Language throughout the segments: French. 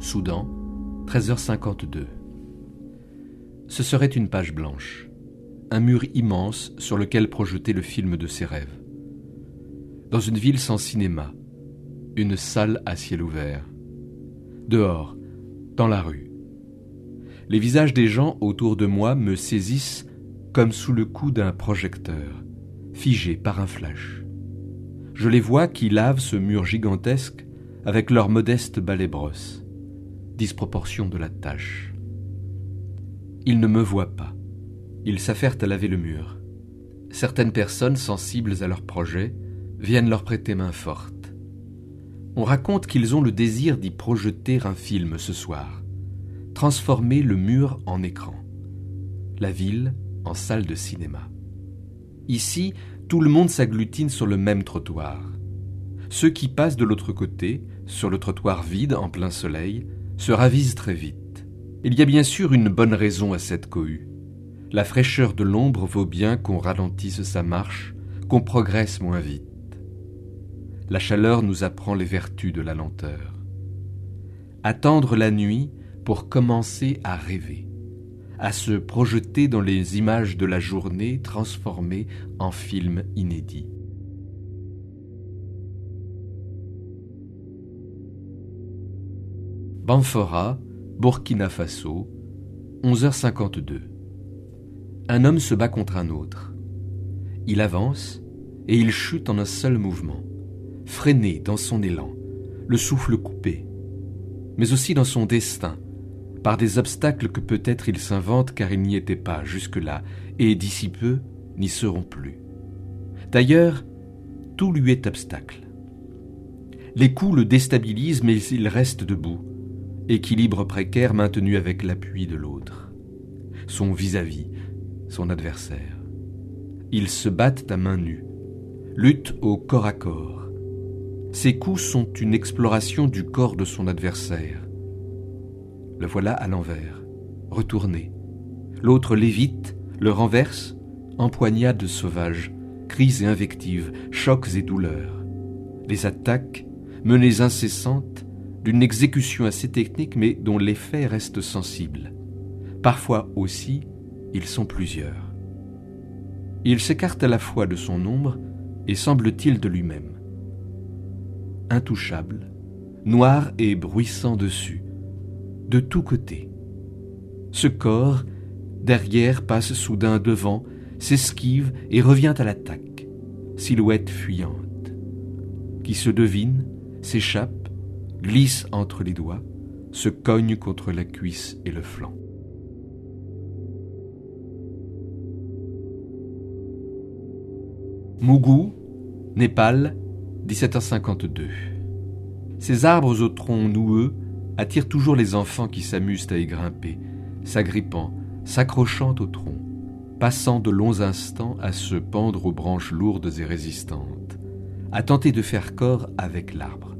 Soudan, 13h52. Ce serait une page blanche, un mur immense sur lequel projeter le film de ses rêves. Dans une ville sans cinéma, une salle à ciel ouvert. Dehors, dans la rue. Les visages des gens autour de moi me saisissent comme sous le coup d'un projecteur, figés par un flash. Je les vois qui lavent ce mur gigantesque avec leur modeste balai-brosse. Disproportion de la tâche. Ils ne me voient pas. Ils s'affairent à laver le mur. Certaines personnes sensibles à leur projet viennent leur prêter main forte. On raconte qu'ils ont le désir d'y projeter un film ce soir, transformer le mur en écran, la ville en salle de cinéma. Ici, tout le monde s'agglutine sur le même trottoir. Ceux qui passent de l'autre côté sur le trottoir vide en plein soleil, se ravise très vite. Il y a bien sûr une bonne raison à cette cohue. La fraîcheur de l'ombre vaut bien qu'on ralentisse sa marche, qu'on progresse moins vite. La chaleur nous apprend les vertus de la lenteur. Attendre la nuit pour commencer à rêver, à se projeter dans les images de la journée transformées en film inédit. Banfora, Burkina Faso, 11h52. Un homme se bat contre un autre. Il avance et il chute en un seul mouvement, freiné dans son élan, le souffle coupé, mais aussi dans son destin, par des obstacles que peut-être il s'invente car il n'y était pas jusque-là, et d'ici peu n'y seront plus. D'ailleurs, tout lui est obstacle. Les coups le déstabilisent, mais il reste debout équilibre précaire maintenu avec l'appui de l'autre, son vis-à-vis, son adversaire. Ils se battent à main nue, luttent au corps à corps. Ces coups sont une exploration du corps de son adversaire. Le voilà à l'envers, retourné. L'autre l'évite, le renverse, empoignade sauvage, cris et invectives, chocs et douleurs. Les attaques, menées incessantes, d'une exécution assez technique mais dont l'effet reste sensible. Parfois aussi, ils sont plusieurs. Il s'écarte à la fois de son ombre et semble-t-il de lui-même. Intouchable, noir et bruissant dessus, de tous côtés. Ce corps, derrière, passe soudain devant, s'esquive et revient à l'attaque, silhouette fuyante, qui se devine, s'échappe, glisse entre les doigts, se cogne contre la cuisse et le flanc. Mougou, Népal, 1752. Ces arbres aux troncs noueux attirent toujours les enfants qui s'amusent à y grimper, s'agrippant, s'accrochant au tronc, passant de longs instants à se pendre aux branches lourdes et résistantes, à tenter de faire corps avec l'arbre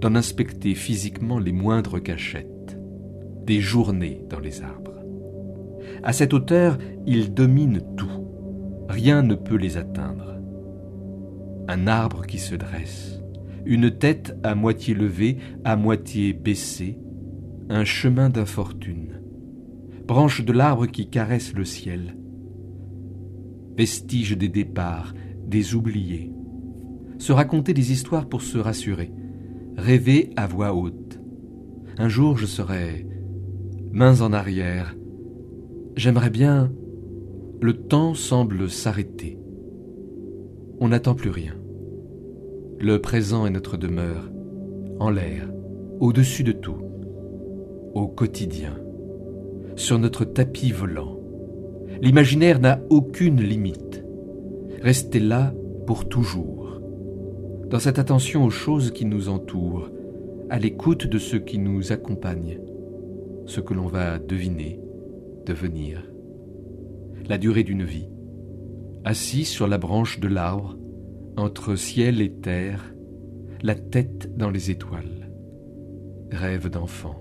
d'en inspecter physiquement les moindres cachettes, des journées dans les arbres. À cette hauteur, ils dominent tout. Rien ne peut les atteindre. Un arbre qui se dresse, une tête à moitié levée, à moitié baissée, un chemin d'infortune, branche de l'arbre qui caresse le ciel, vestige des départs, des oubliés, se raconter des histoires pour se rassurer, rêver à voix haute. Un jour je serai mains en arrière. J'aimerais bien... Le temps semble s'arrêter. On n'attend plus rien. Le présent est notre demeure, en l'air, au-dessus de tout. au quotidien, sur notre tapis volant. L'imaginaire n'a aucune limite. Restez là pour toujours, dans cette attention aux choses qui nous entourent, à l'écoute de ce qui nous accompagne, ce que l'on va deviner, devenir. La durée d'une vie, assis sur la branche de l'arbre, entre ciel et terre, la tête dans les étoiles. Rêve d'enfant.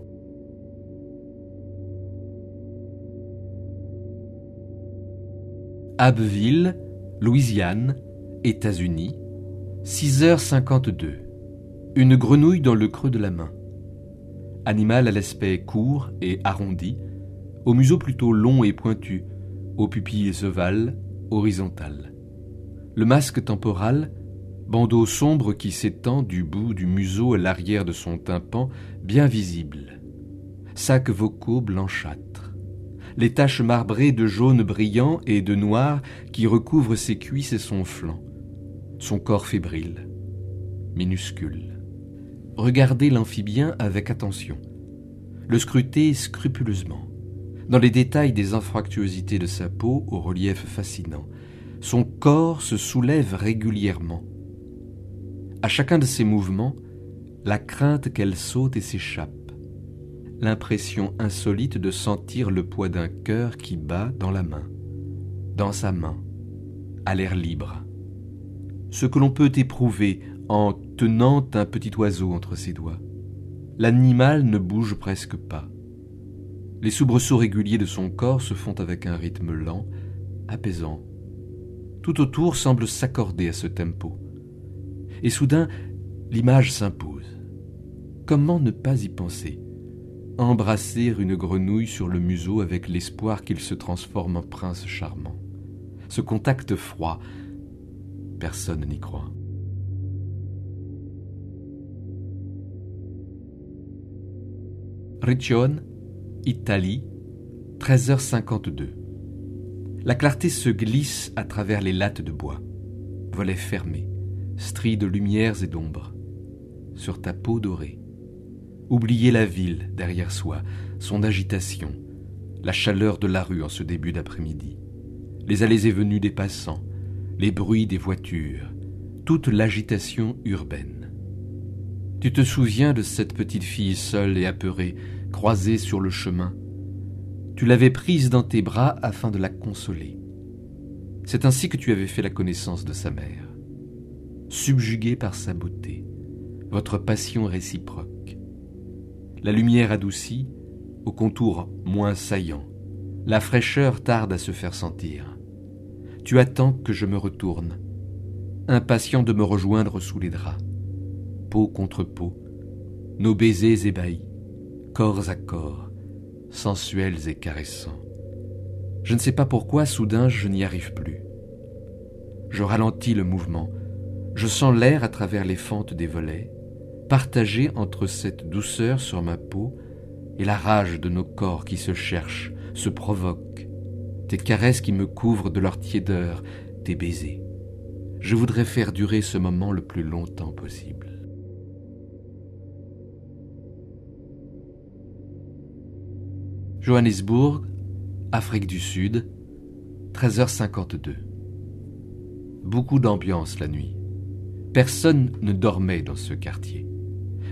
Abbeville, Louisiane, États-Unis, 6h52. Une grenouille dans le creux de la main. Animal à l'aspect court et arrondi, au museau plutôt long et pointu, aux pupilles ovales, horizontales. Le masque temporal, bandeau sombre qui s'étend du bout du museau à l'arrière de son tympan, bien visible. Sacs vocaux blanchâtres. Les taches marbrées de jaune brillant et de noir qui recouvrent ses cuisses et son flanc. Son corps fébrile, minuscule. Regardez l'amphibien avec attention. Le scrutez scrupuleusement. Dans les détails des infractuosités de sa peau au relief fascinant, son corps se soulève régulièrement à chacun de ces mouvements, la crainte qu'elle saute et s'échappe, l'impression insolite de sentir le poids d'un cœur qui bat dans la main, dans sa main, à l'air libre. Ce que l'on peut éprouver en tenant un petit oiseau entre ses doigts. L'animal ne bouge presque pas. Les soubresauts réguliers de son corps se font avec un rythme lent, apaisant. Tout autour semble s'accorder à ce tempo et soudain l'image s'impose. Comment ne pas y penser? Embrasser une grenouille sur le museau avec l'espoir qu'il se transforme en prince charmant. Ce contact froid, personne n'y croit. Riccione, Italie, 13h52. La clarté se glisse à travers les lattes de bois. Volets fermés stries de lumières et d'ombres, sur ta peau dorée. Oublier la ville derrière soi, son agitation, la chaleur de la rue en ce début d'après-midi, les allées et venues des passants, les bruits des voitures, toute l'agitation urbaine. Tu te souviens de cette petite fille seule et apeurée, croisée sur le chemin? Tu l'avais prise dans tes bras afin de la consoler. C'est ainsi que tu avais fait la connaissance de sa mère subjugué par sa beauté, votre passion réciproque. La lumière adoucie, au contour moins saillant, la fraîcheur tarde à se faire sentir. Tu attends que je me retourne, impatient de me rejoindre sous les draps, peau contre peau, nos baisers ébahis, corps à corps, sensuels et caressants. Je ne sais pas pourquoi, soudain, je n'y arrive plus. Je ralentis le mouvement, je sens l'air à travers les fentes des volets, partagé entre cette douceur sur ma peau et la rage de nos corps qui se cherchent, se provoquent, tes caresses qui me couvrent de leur tiédeur, tes baisers. Je voudrais faire durer ce moment le plus longtemps possible. Johannesburg, Afrique du Sud, 13h52. Beaucoup d'ambiance la nuit. Personne ne dormait dans ce quartier.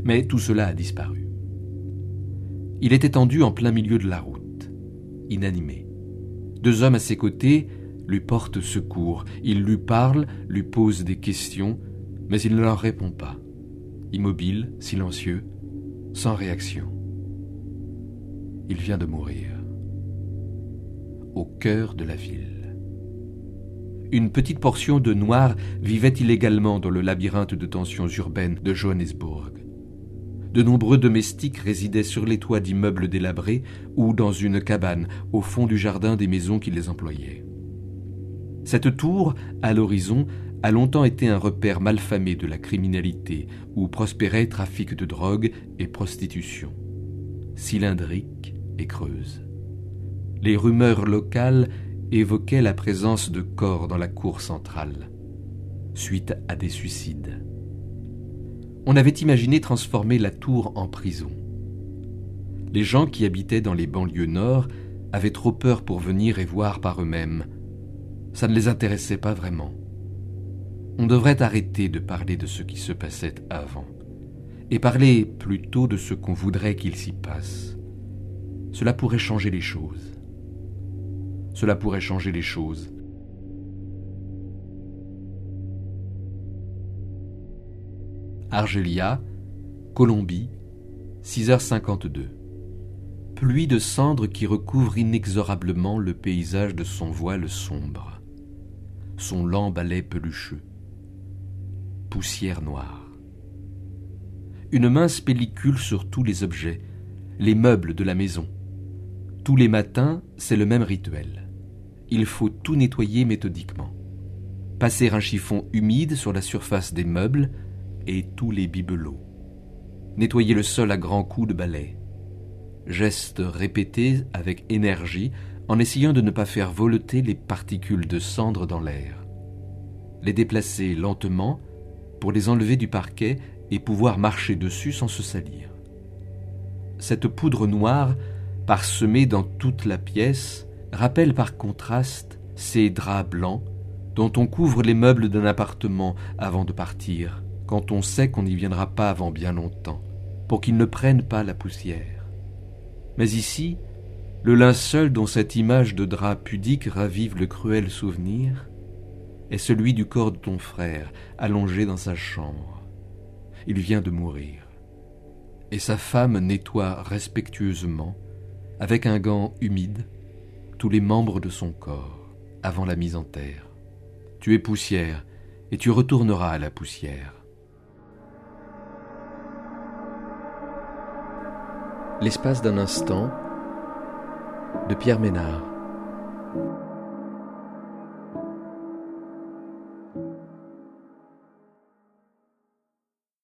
Mais tout cela a disparu. Il est étendu en plein milieu de la route, inanimé. Deux hommes à ses côtés lui portent secours. Il lui parle, lui pose des questions, mais il ne leur répond pas. Immobile, silencieux, sans réaction. Il vient de mourir. Au cœur de la ville une petite portion de Noirs vivait illégalement dans le labyrinthe de tensions urbaines de Johannesburg. De nombreux domestiques résidaient sur les toits d'immeubles délabrés ou dans une cabane au fond du jardin des maisons qui les employaient. Cette tour, à l'horizon, a longtemps été un repère malfamé de la criminalité, où prospéraient trafic de drogue et prostitution. Cylindrique et creuse. Les rumeurs locales évoquait la présence de corps dans la cour centrale, suite à des suicides. On avait imaginé transformer la tour en prison. Les gens qui habitaient dans les banlieues nord avaient trop peur pour venir et voir par eux-mêmes. Ça ne les intéressait pas vraiment. On devrait arrêter de parler de ce qui se passait avant et parler plutôt de ce qu'on voudrait qu'il s'y passe. Cela pourrait changer les choses. Cela pourrait changer les choses. Argelia, Colombie, 6h52. Pluie de cendres qui recouvre inexorablement le paysage de son voile sombre. Son lent balai pelucheux. Poussière noire. Une mince pellicule sur tous les objets, les meubles de la maison. Tous les matins, c'est le même rituel. Il faut tout nettoyer méthodiquement. Passer un chiffon humide sur la surface des meubles et tous les bibelots. Nettoyer le sol à grands coups de balai. Geste répété avec énergie en essayant de ne pas faire voleter les particules de cendre dans l'air. Les déplacer lentement pour les enlever du parquet et pouvoir marcher dessus sans se salir. Cette poudre noire, parsemée dans toute la pièce, rappelle par contraste ces draps blancs dont on couvre les meubles d'un appartement avant de partir quand on sait qu'on n'y viendra pas avant bien longtemps, pour qu'ils ne prennent pas la poussière. Mais ici, le linceul dont cette image de drap pudique ravive le cruel souvenir est celui du corps de ton frère, allongé dans sa chambre. Il vient de mourir. Et sa femme nettoie respectueusement, avec un gant humide, tous les membres de son corps, avant la mise en terre. Tu es poussière, et tu retourneras à la poussière. L'espace d'un instant de Pierre Ménard.